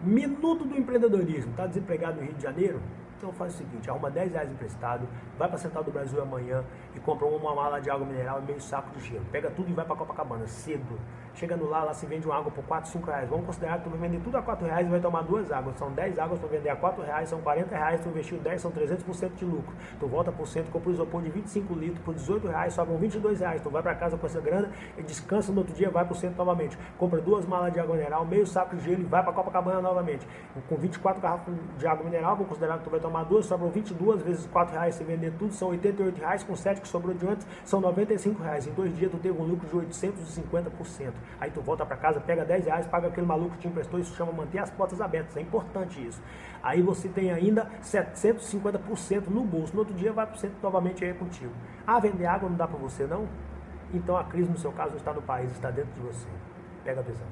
Minuto do empreendedorismo. Está desempregado no Rio de Janeiro? Então faz o seguinte, arruma 10 reais emprestado, vai para Central do Brasil amanhã e compra uma mala de água mineral e meio saco de gelo. Pega tudo e vai para Copacabana, cedo. Chegando lá, lá se vende uma água por 4, 5 reais. Vamos considerar que tu vai vender tudo a 4 reais e vai tomar duas águas. São 10 águas para vender a 4 reais, são 40 reais, tu investiu 10, são 300% de lucro. Tu volta por cento, compra um isopor de 25 litros por 18 reais, sobram 22 reais. Tu vai para casa com essa grana e descansa no outro dia, vai por cento novamente. Compra duas malas de água mineral, meio saco de gelo e vai para Copacabana novamente. Com 24 garrafas de água mineral, vou considerar que tu vai tomar duas, sobram 22 vezes 4 reais, se vender tudo, são 88 reais, com 7 que sobrou de antes, são 95 reais. Em dois dias tu teve um lucro de 850%. Aí tu volta para casa, pega 10 reais, paga aquele maluco que te emprestou, isso chama manter as portas abertas, é importante isso. Aí você tem ainda 750% no bolso, no outro dia vai por cento novamente aí contigo. Ah, vender água não dá para você não? Então a crise no seu caso não está no país, está dentro de você. Pega a visão.